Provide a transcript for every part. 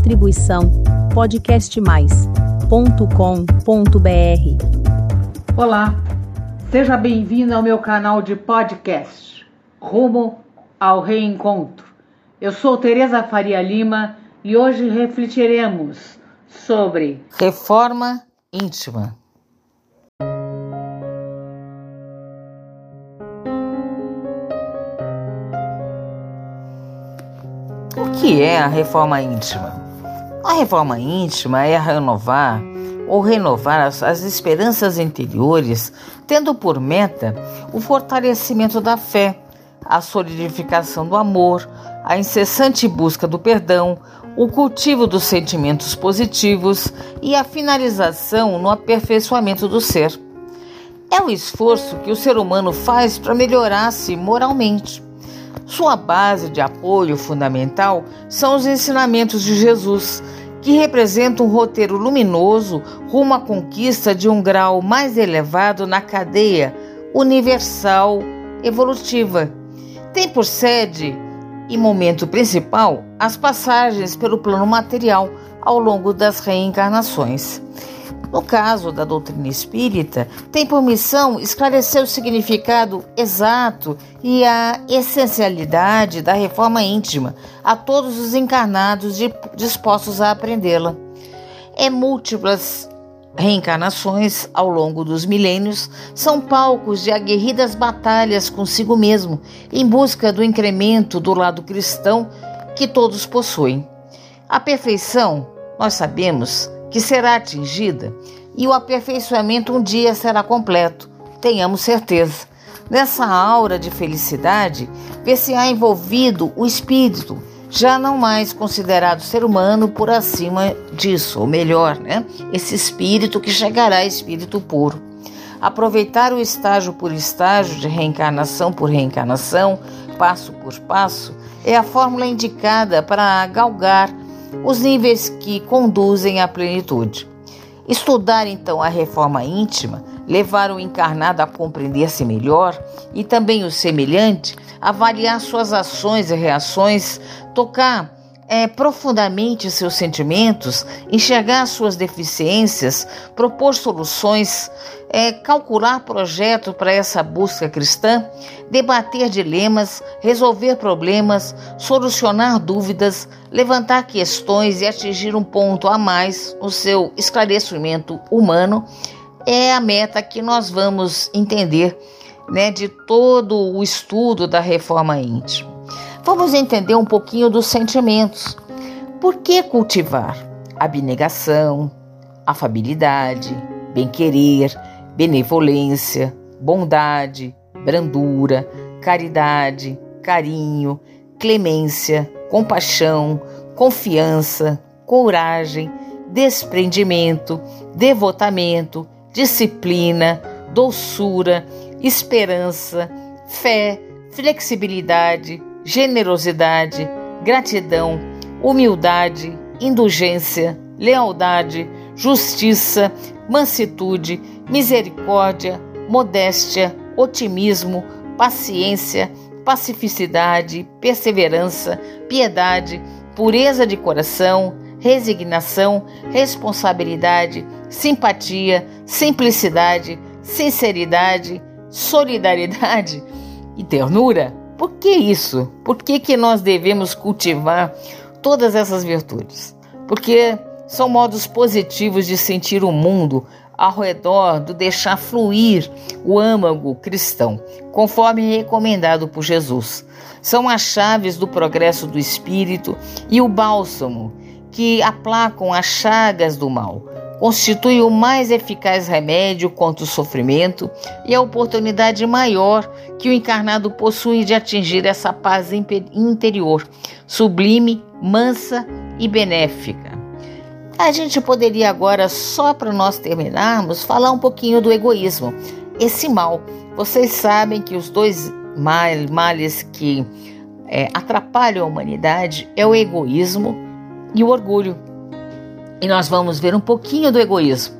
Distribuição podcastmais.com.br. Olá, seja bem-vindo ao meu canal de podcast Rumo ao Reencontro. Eu sou Tereza Faria Lima e hoje refletiremos sobre reforma íntima. O que é a reforma íntima? A reforma íntima é renovar ou renovar as, as esperanças interiores, tendo por meta o fortalecimento da fé, a solidificação do amor, a incessante busca do perdão, o cultivo dos sentimentos positivos e a finalização no aperfeiçoamento do ser. É o esforço que o ser humano faz para melhorar-se moralmente. Sua base de apoio fundamental são os ensinamentos de Jesus, que representam um roteiro luminoso rumo à conquista de um grau mais elevado na cadeia universal evolutiva. Tem por sede e momento principal as passagens pelo plano material ao longo das reencarnações. No caso da doutrina espírita, tem por missão esclarecer o significado exato e a essencialidade da reforma íntima a todos os encarnados dispostos a aprendê-la. É múltiplas reencarnações ao longo dos milênios são palcos de aguerridas batalhas consigo mesmo, em busca do incremento do lado cristão que todos possuem. A perfeição, nós sabemos que será atingida e o aperfeiçoamento um dia será completo, tenhamos certeza. Nessa aura de felicidade, vê-se-á envolvido o espírito já não mais considerado ser humano por acima disso, ou melhor, né? Esse espírito que chegará espírito puro. Aproveitar o estágio por estágio, de reencarnação por reencarnação, passo por passo, é a fórmula indicada para galgar os níveis que conduzem à plenitude. Estudar então a reforma íntima, levar o encarnado a compreender-se melhor e também o semelhante, avaliar suas ações e reações, tocar é, profundamente seus sentimentos, enxergar suas deficiências, propor soluções, é, calcular projetos para essa busca cristã, debater dilemas, resolver problemas, solucionar dúvidas, levantar questões e atingir um ponto a mais no seu esclarecimento humano é a meta que nós vamos entender né, de todo o estudo da reforma íntima. Vamos entender um pouquinho dos sentimentos. Por que cultivar abnegação, afabilidade, bem-querer, benevolência, bondade, brandura, caridade, carinho, clemência, compaixão, confiança, coragem, desprendimento, devotamento, disciplina, doçura, esperança, fé, flexibilidade, generosidade, gratidão, humildade, indulgência, lealdade, justiça, mansitude, misericórdia, modéstia, otimismo, paciência, pacificidade, perseverança, piedade, pureza de coração, resignação, responsabilidade, simpatia, simplicidade, sinceridade, solidariedade e ternura. Por que isso? Por que, que nós devemos cultivar todas essas virtudes? Porque são modos positivos de sentir o mundo ao redor do deixar fluir o âmago cristão, conforme recomendado por Jesus. São as chaves do progresso do espírito e o bálsamo que aplacam as chagas do mal, constitui o mais eficaz remédio contra o sofrimento e a oportunidade maior que o encarnado possui de atingir essa paz interior, sublime, mansa e benéfica. A gente poderia agora, só para nós terminarmos, falar um pouquinho do egoísmo, esse mal. Vocês sabem que os dois males que é, atrapalham a humanidade é o egoísmo e o orgulho. E nós vamos ver um pouquinho do egoísmo,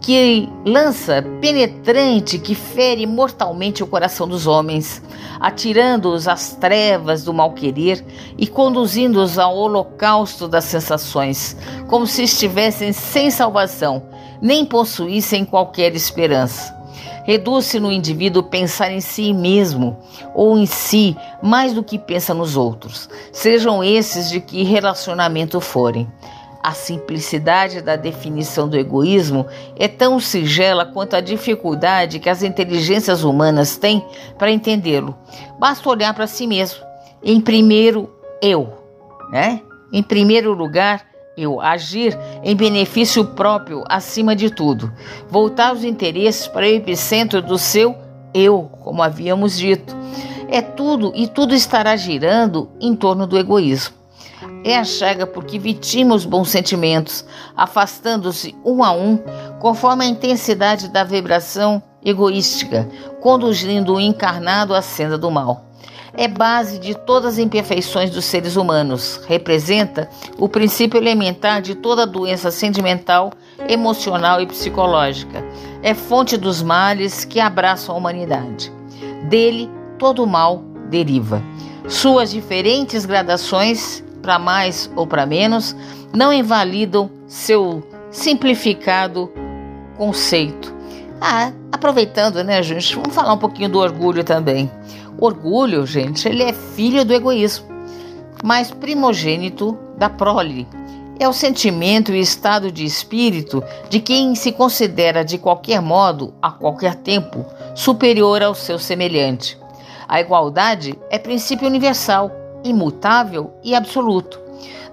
que lança penetrante que fere mortalmente o coração dos homens, atirando-os às trevas do mal-querer e conduzindo-os ao holocausto das sensações, como se estivessem sem salvação, nem possuíssem qualquer esperança. Reduz-se no indivíduo pensar em si mesmo ou em si mais do que pensa nos outros, sejam esses de que relacionamento forem. A simplicidade da definição do egoísmo é tão sigela quanto a dificuldade que as inteligências humanas têm para entendê-lo. Basta olhar para si mesmo. Em primeiro, eu, né? Em primeiro lugar, eu agir em benefício próprio acima de tudo. Voltar os interesses para o epicentro do seu eu, como havíamos dito. É tudo e tudo estará girando em torno do egoísmo é a chaga porque vitima os bons sentimentos, afastando-se um a um, conforme a intensidade da vibração egoística, conduzindo o encarnado à senda do mal. É base de todas as imperfeições dos seres humanos, representa o princípio elementar de toda doença sentimental, emocional e psicológica. É fonte dos males que abraçam a humanidade. Dele, todo o mal deriva. Suas diferentes gradações para mais ou para menos, não invalidam seu simplificado conceito. Ah, aproveitando, né, gente? Vamos falar um pouquinho do orgulho também. O orgulho, gente, ele é filho do egoísmo, mas primogênito da prole. É o sentimento e estado de espírito de quem se considera de qualquer modo, a qualquer tempo, superior ao seu semelhante. A igualdade é princípio universal imutável e absoluto.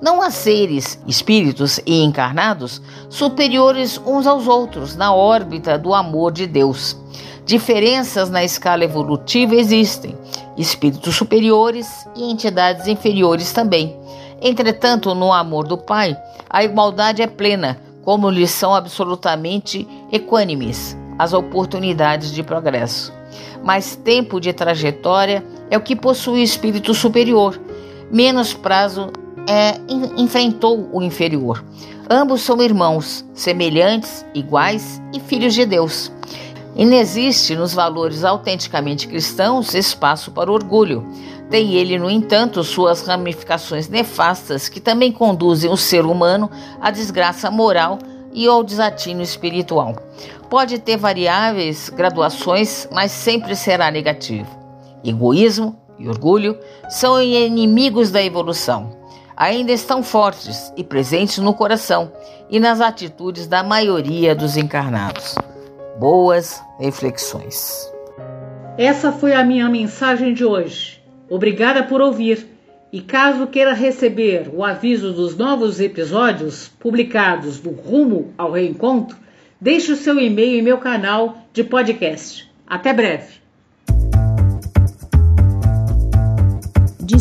Não há seres, espíritos e encarnados superiores uns aos outros na órbita do amor de Deus. Diferenças na escala evolutiva existem, espíritos superiores e entidades inferiores também. Entretanto, no amor do Pai, a igualdade é plena, como lhes são absolutamente equânimes as oportunidades de progresso. Mais tempo de trajetória é o que possui espírito superior. Menos prazo é, enfrentou o inferior. Ambos são irmãos, semelhantes, iguais e filhos de Deus. Inexiste nos valores autenticamente cristãos espaço para orgulho. Tem ele, no entanto, suas ramificações nefastas que também conduzem o ser humano à desgraça moral e ao desatino espiritual. Pode ter variáveis graduações, mas sempre será negativo. Egoísmo e orgulho são inimigos da evolução. Ainda estão fortes e presentes no coração e nas atitudes da maioria dos encarnados. Boas reflexões. Essa foi a minha mensagem de hoje. Obrigada por ouvir. E caso queira receber o aviso dos novos episódios publicados do Rumo ao Reencontro, deixe o seu e-mail em meu canal de podcast. Até breve.